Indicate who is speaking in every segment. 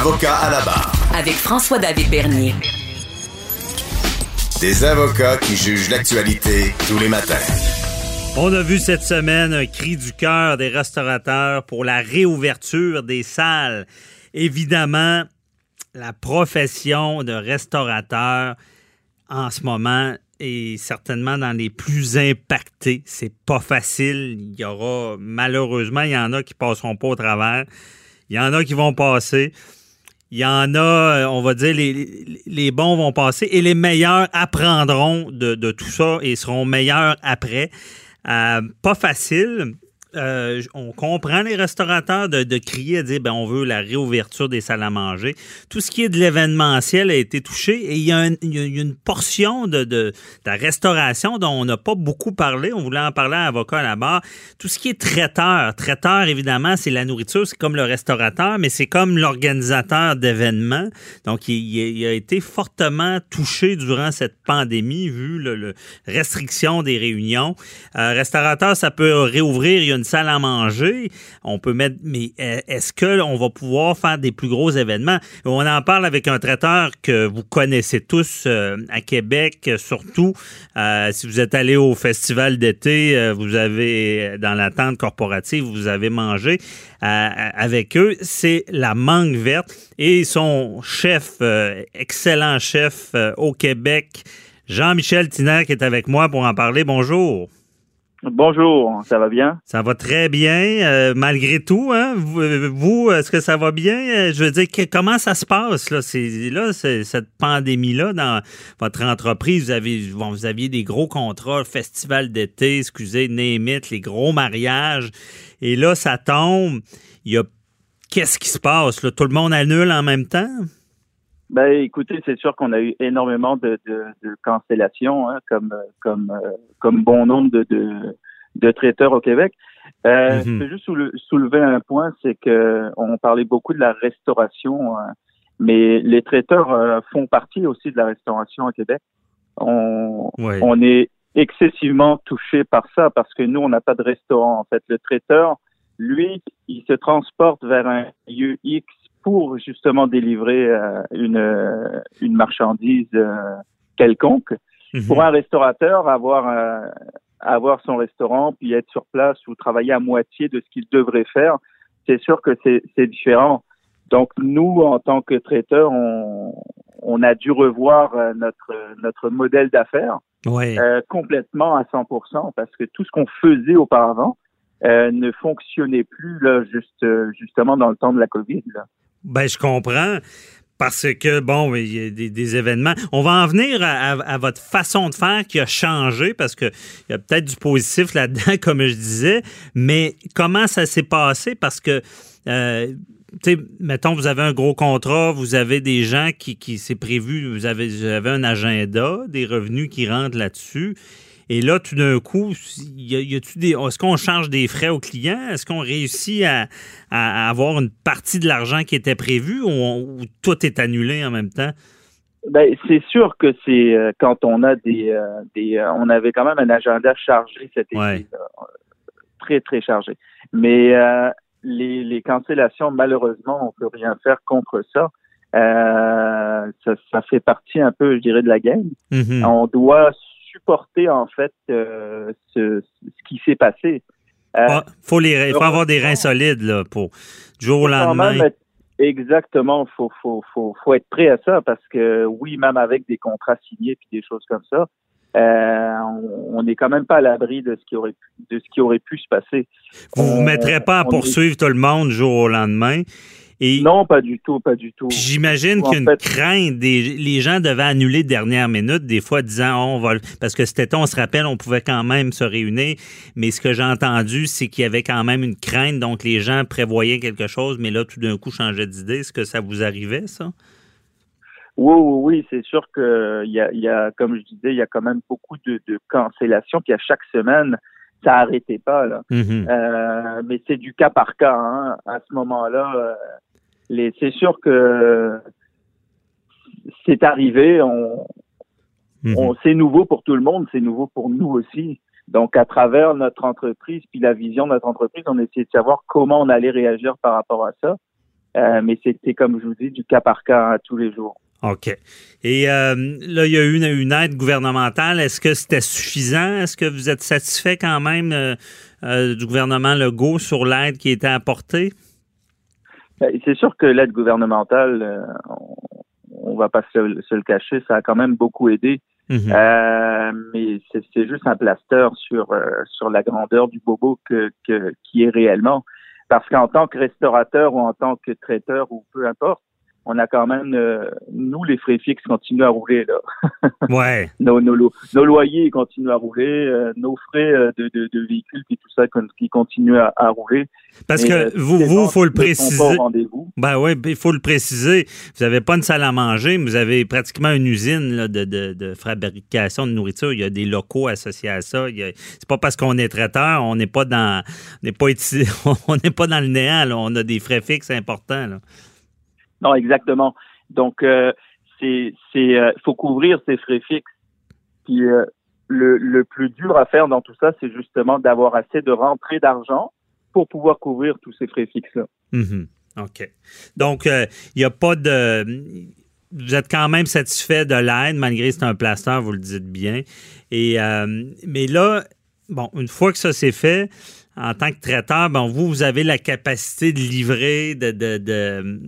Speaker 1: Avocat à la barre.
Speaker 2: Avec François-David Bernier.
Speaker 1: Des avocats qui jugent l'actualité tous les matins.
Speaker 3: On a vu cette semaine un cri du cœur des restaurateurs pour la réouverture des salles. Évidemment, la profession de restaurateur en ce moment est certainement dans les plus impactés. C'est pas facile. Il y aura, malheureusement, il y en a qui passeront pas au travers. Il y en a qui vont passer. Il y en a, on va dire, les, bons vont passer et les meilleurs apprendront de, de tout ça et seront meilleurs après. Euh, pas facile. Euh, on comprend les restaurateurs de, crier à dire ben on veut la réouverture des salles à manger. Tout ce qui est de l'événementiel a été touché et il y a, une portion de, la restauration dont on n'a pas beaucoup parlé. On voulait en parler à avocat à la barre. Tout ce qui est traiteur. Traiteur, évidemment, c'est la nourriture, c'est comme le restaurateur, mais c'est comme l'organisateur d'événements. Donc, il, a été fortement touché durant cette pandémie, vu le, restriction des réunions. Euh, restaurateur, ça peut réouvrir. Salle à manger, on peut mettre, mais euh, est-ce qu'on va pouvoir faire des plus gros événements? On en parle avec un traiteur que vous connaissez tous euh, à Québec, surtout. Euh, si vous êtes allé au festival d'été, vous avez, dans la tente corporative, vous avez mangé avec eux. C'est la mangue verte et son chef, excellent chef au Québec, Jean-Michel Tiner, qui est avec moi pour en parler. Bonjour.
Speaker 4: Bonjour, ça va bien?
Speaker 3: Ça va très bien, euh, malgré tout. Hein? Vous, est-ce que ça va bien? Euh, je veux dire, comment ça se passe? Là, là cette pandémie-là dans votre entreprise, vous, avez, vous aviez des gros contrats, festival d'été, excusez, Némit, les gros mariages. Et là, ça tombe. Il y a... Qu'est-ce qui se passe? Là? Tout le monde annule en même temps?
Speaker 4: Ben, écoutez, c'est sûr qu'on a eu énormément de, de, de cancellations, hein, comme comme euh, comme bon nombre de, de, de traiteurs au Québec. Euh, mhm. Je peux juste soulever un point, c'est que on parlait beaucoup de la restauration, hein, mais les traiteurs euh, font partie aussi de la restauration au Québec. On, on est excessivement touché par ça parce que nous, on n'a pas de restaurant. En fait, le traiteur, lui, il se transporte vers un lieu X pour justement délivrer euh, une, euh, une marchandise euh, quelconque. Mhm. Pour un restaurateur, avoir avoir son restaurant puis être sur place ou travailler à moitié de ce qu'il devrait faire, c'est sûr que c'est différent. Donc nous, en tant que traiteurs, on, on a dû revoir notre notre modèle d'affaires complètement à 100% parce que tout ce qu'on faisait auparavant ne fonctionnait plus là juste justement dans le temps de la Covid. Là.
Speaker 3: Ben, je comprends. Parce que, bon, il y a des, événements. On va en venir à, votre façon de faire qui a changé, parce qu'il y a peut-être du positif là-dedans, comme je disais, mais comment ça s'est passé? Parce que, euh, tu sais, mettons, vous avez un gros contrat, vous avez des gens qui, qui c'est prévu, vous avez, vous avez un agenda, des revenus qui rentrent là-dessus. Et là, tout d'un coup, y a, des, est-ce qu'on change des frais aux clients? Est-ce qu'on réussit à, avoir une partie de l'argent qui était prévu ou, tout est annulé en même temps?
Speaker 4: Ben, c'est sûr que c'est euh, quand on a des, euh, des euh, on avait quand même un agenda chargé cet été, très très chargé. Mais les, les cancellations, malheureusement, on peut rien faire contre ça. ça, ça fait partie un peu, je dirais, de la game. Mm-hmm. On doit supporter en fait euh, ce, qui s'est passé.
Speaker 3: Euh, faut les, il faut avoir des reins solides là, pour du jour au lendemain.
Speaker 4: exactement, faut, faut, faut, faut être prêt à ça parce que oui, même avec des contrats signés puis des choses comme ça, euh, on n'est quand même pas à l'abri de ce qui aurait pu, de ce qui aurait pu se passer.
Speaker 3: Vous ne vous mettrez pas à poursuivre tout le monde du jour au lendemain. Et
Speaker 4: non, pas du tout, pas du tout.
Speaker 3: J'imagine qu'une crainte, des, les gens devaient annuler dernière minute, des fois disant oh, on va parce que été, on se rappelle, on pouvait quand même se réunir. Mais ce que j'ai entendu, c'est qu'il y avait quand même une crainte, donc les gens prévoyaient quelque chose, mais là, tout d'un coup, changeaient d'idée. Est-ce que ça vous arrivait, ça?
Speaker 4: Oui, oui, oui, c'est sûr que il y a, y a, comme je disais, il y a quand même beaucoup de, de cancellations. Puis à chaque semaine, ça arrêtait pas là.
Speaker 3: Mm-hmm.
Speaker 4: Euh, mais c'est du cas par cas. Hein. À ce moment-là, euh, les, c'est sûr que c'est arrivé. On, on, c'est nouveau pour tout le monde, c'est nouveau pour nous aussi. Donc, à travers notre entreprise, puis la vision de notre entreprise, on essayait de savoir comment on allait réagir par rapport à ça. Euh, mais c'était, comme je vous dis, du cas par cas hein, tous les jours.
Speaker 3: OK. Et euh, là, il y a eu une, une aide gouvernementale. Est-ce que c'était suffisant? Est-ce que vous êtes satisfait quand même euh, du gouvernement Legault sur l'aide qui été apportée?
Speaker 4: Ben, C'est sûr que l'aide gouvernementale, euh, on, va pas se, se le cacher, ça a quand même beaucoup aidé.
Speaker 3: Mhm.
Speaker 4: Euh, mais c'est c'est juste un plaster sur euh, sur la grandeur du bobo que, que qui est réellement. Parce qu'en tant que restaurateur ou en tant que traiteur ou peu importe, on a quand même euh, nous les frais fixes continuent à rouler là.
Speaker 3: Ouais.
Speaker 4: nos, nos, lo- nos loyers continuent à rouler, euh, nos frais euh, de, de, de véhicules et tout ça qui continuent à, à rouler.
Speaker 3: Parce que vous, vous, faut le préciser. Ben oui, il faut le préciser. Vous n'avez pas une salle à manger, mais vous avez pratiquement une usine là, de, de, de fabrication de nourriture. Il y a des locaux associés à ça. A- C'est pas parce qu'on est traiteur, on n'est pas dans on n'est pas ici- on n'est pas dans le néant. là. On a des frais fixes importants. Là.
Speaker 4: Non, exactement. Donc, euh, c'est, euh, faut couvrir ces frais fixes. Puis euh, le, le plus dur à faire dans tout ça, c'est justement d'avoir assez de rentrée d'argent pour pouvoir couvrir tous ces frais fixes là.
Speaker 3: Mhm. OK. Donc, euh, il n'y a pas de. Vous êtes quand même satisfait de l'aide, malgré que c'est un plaster, vous le dites bien. Et, euh, mais là, bon, une fois que ça c'est fait, en tant que traiteur, bon, vous, vous avez la capacité de livrer, de. de, de,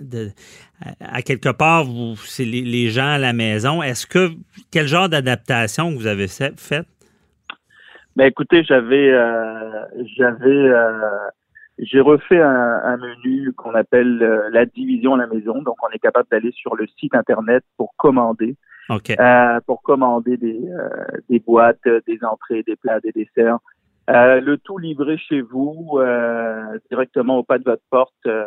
Speaker 3: de- à quelque part, vous, c'est les, les gens à la maison. Est-ce que. Quel genre d'adaptation vous avez fait- faite?
Speaker 4: Ben écoutez, j'avais, euh, j'avais, euh, j'ai refait un, un menu qu'on appelle euh, la division à la maison. Donc, on est capable d'aller sur le site internet pour commander.
Speaker 3: OK.
Speaker 4: euh, pour commander des, des boîtes, des entrées, des plats, des desserts. Euh, le tout livré chez vous, euh, directement au pas de votre porte, euh,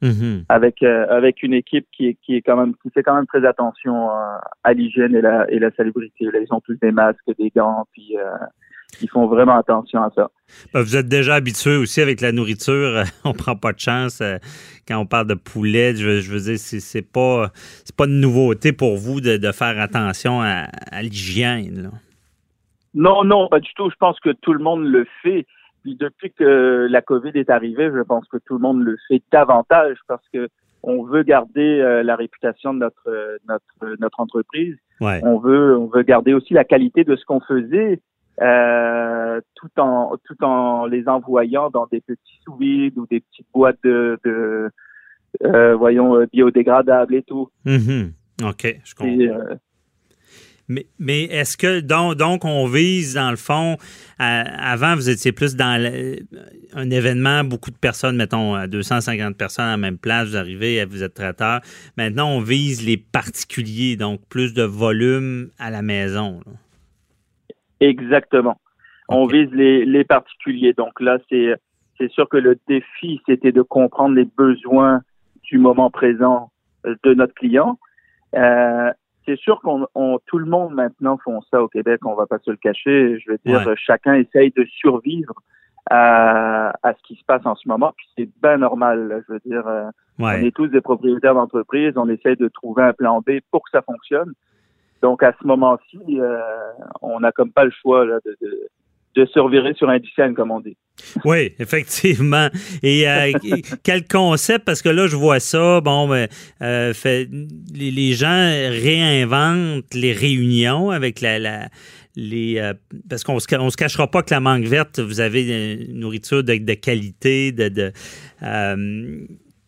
Speaker 3: Mhm.
Speaker 4: avec euh, avec une équipe qui est qui est quand même qui fait quand même très attention euh, à l'hygiène et la et la salubrité. Là, ils ont tous des masques, des gants, puis euh, ils font vraiment attention à ça.
Speaker 3: Ben, Vous êtes déjà habitué aussi avec la nourriture. on prend pas de chance quand on parle de poulet. Je, veux- je veux dire, c'est c'est pas c'est pas une nouveauté pour vous de, de faire attention à, à l'hygiène. là.
Speaker 4: Non, non, pas du tout. Je pense que tout le monde le fait. Puis depuis que la COVID est arrivée, je pense que tout le monde le fait davantage parce que on veut garder euh, la réputation de notre euh, notre notre entreprise.
Speaker 3: Ouais.
Speaker 4: On veut on veut garder aussi la qualité de ce qu'on faisait, euh, tout en tout en les envoyant dans des petits sous ou des petites boîtes de, de euh, voyons biodégradables et tout.
Speaker 3: Mhm. OK, je comprends.
Speaker 4: Euh,
Speaker 3: Mais, mais est-ce que donc, donc on vise dans le fond à- avant vous étiez plus dans le- un événement beaucoup de personnes mettons à 250 personnes à la même place vous arrivez vous êtes traiteur maintenant on vise les particuliers donc plus de volume à la maison là.
Speaker 4: Exactement. On vise les, les particuliers. Donc là, c'est c'est sûr que le défi, c'était de comprendre les besoins du moment présent euh, de notre client. Euh, c'est sûr qu'on on- tout le monde maintenant font ça au Québec, on va pas se le cacher. Je veux dire,
Speaker 3: Ouais.
Speaker 4: chacun essaye de survivre à, à ce qui se passe en ce moment. Puis c'est bien normal. là. Je veux dire, euh, on est tous des propriétaires d'entreprise, on essaie de trouver un plan B pour que ça fonctionne. Donc à ce moment-ci, euh, on n'a comme pas le choix là, de, de, de se revirer sur un dixième, comme on dit.
Speaker 3: Oui, effectivement. Et euh, quel concept, parce que là, je vois ça, bon, ben, euh, fait, les, les gens réinventent les réunions avec la... la les, euh, parce qu'on se, on se cachera pas que la mangue verte, vous avez une nourriture de, de qualité, de, de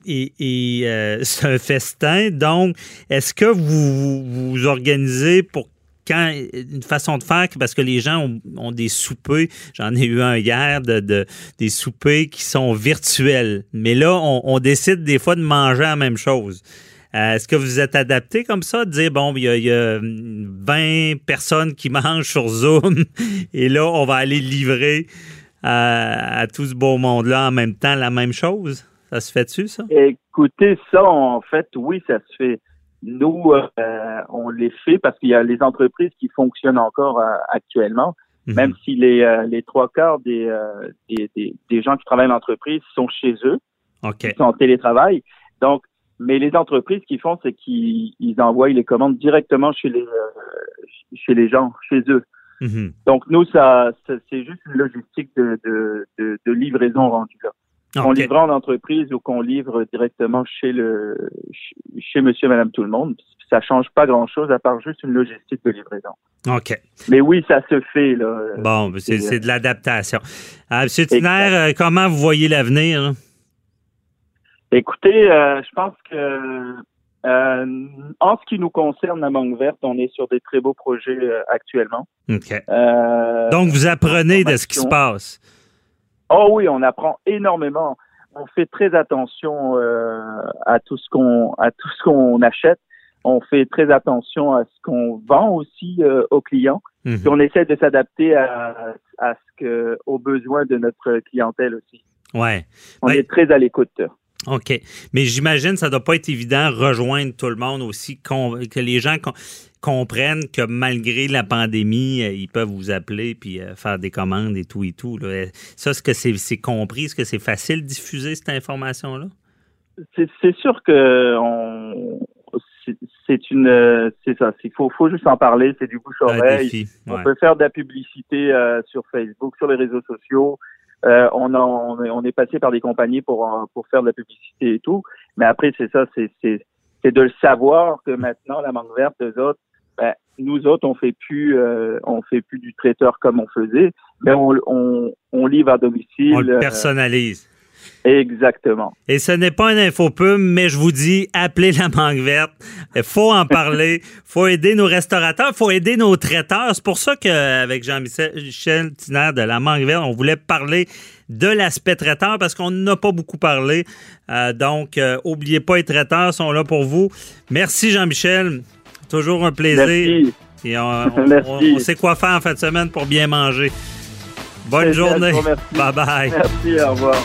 Speaker 3: et, et, c'est un festin. Donc, est-ce que vous vous organisez pour quand une façon de faire parce que les gens ont, des soupers. J'en ai eu un hier de, des soupers qui sont virtuels. Mais là, on, décide des fois de manger la même chose. Euh, est-ce que vous êtes adapté comme ça, de dire, bon, il y, a, 20 personnes qui mangent sur Zoom et là, on va aller livrer à, tout ce beau monde-là en même temps la même chose? Ça se fait-tu, ça?
Speaker 4: Écoutez, ça, en fait, oui, ça se fait. Nous, euh, on les fait parce qu'il y a les entreprises qui fonctionnent encore euh, actuellement, mhm. même si les, euh, les trois quarts des, des, des, gens qui travaillent dans l'entreprise sont chez eux,
Speaker 3: ils
Speaker 4: sont en télétravail. Donc, mais les entreprises qui font, c'est qu'ils envoient les commandes directement chez les chez les gens, chez eux. Mhm. Donc nous, ça, c'est juste une logistique de, de, de, de livraison rendue là. Qu'on livre en entreprise ou qu'on livre directement chez le chez monsieur, madame, tout le monde, ça change pas grand-chose à part juste une logistique de livraison.
Speaker 3: OK.
Speaker 4: Mais oui, ça se fait. Là.
Speaker 3: Bon, c'est de l'adaptation. Euh, monsieur Tiner, euh, comment vous voyez l'avenir?
Speaker 4: Écoutez, euh, je pense que en ce qui nous concerne, la Mangue Verte, on est sur des très beaux projets actuellement.
Speaker 3: OK. Donc, vous apprenez de ce qui se passe?
Speaker 4: Oh oui, on apprend énormément. On fait très attention euh, à tout ce qu'on à tout ce qu'on achète. On fait très attention à ce qu'on vend aussi euh, aux clients. Mhm. on essaie de s'adapter à, à ce que aux besoins de notre clientèle aussi.
Speaker 3: Ouais.
Speaker 4: On est très à l'écoute.
Speaker 3: OK. Mais j'imagine que ça doit pas être évident rejoindre tout le monde aussi, que les gens comprennent que malgré la pandémie, euh, ils peuvent vous appeler puis euh, faire des commandes et tout et tout. Ça, est-ce que c'est compris? Est-ce que c'est facile de diffuser cette information-là?
Speaker 4: C'est sûr que c'est une c'est ça. Il faut, faut juste en parler, c'est du bouche-oreille. On peut faire de la publicité euh, sur Facebook, sur les réseaux sociaux. On, on, est passé par des compagnies pour, pour faire de la publicité et tout. Mais après, c'est ça, c'est c'est de le savoir que maintenant, la mangue verte, eux autres, ben, nous autres, on fait plus, euh, on fait plus du traiteur comme on faisait, mais on, on, on livre à domicile.
Speaker 3: On le euh, personnalise.
Speaker 4: Exactement.
Speaker 3: Et ce n'est pas un infopub, mais je vous dis, appelez la mangue verte. Il faut en parler. faut aider nos restaurateurs. faut aider nos traiteurs. C'est pour ça qu'avec Jean-Michel Tiner de la mangue verte, on voulait parler de l'aspect traiteur parce qu'on n'a pas beaucoup parlé. Euh, donc, euh, oubliez pas, les traiteurs sont là pour vous. Merci Jean-Michel. Toujours un plaisir.
Speaker 4: Merci.
Speaker 3: Et on, sait quoi faire en fin de semaine pour bien manger. Bonne journée. Bye bye.
Speaker 4: Merci, au revoir.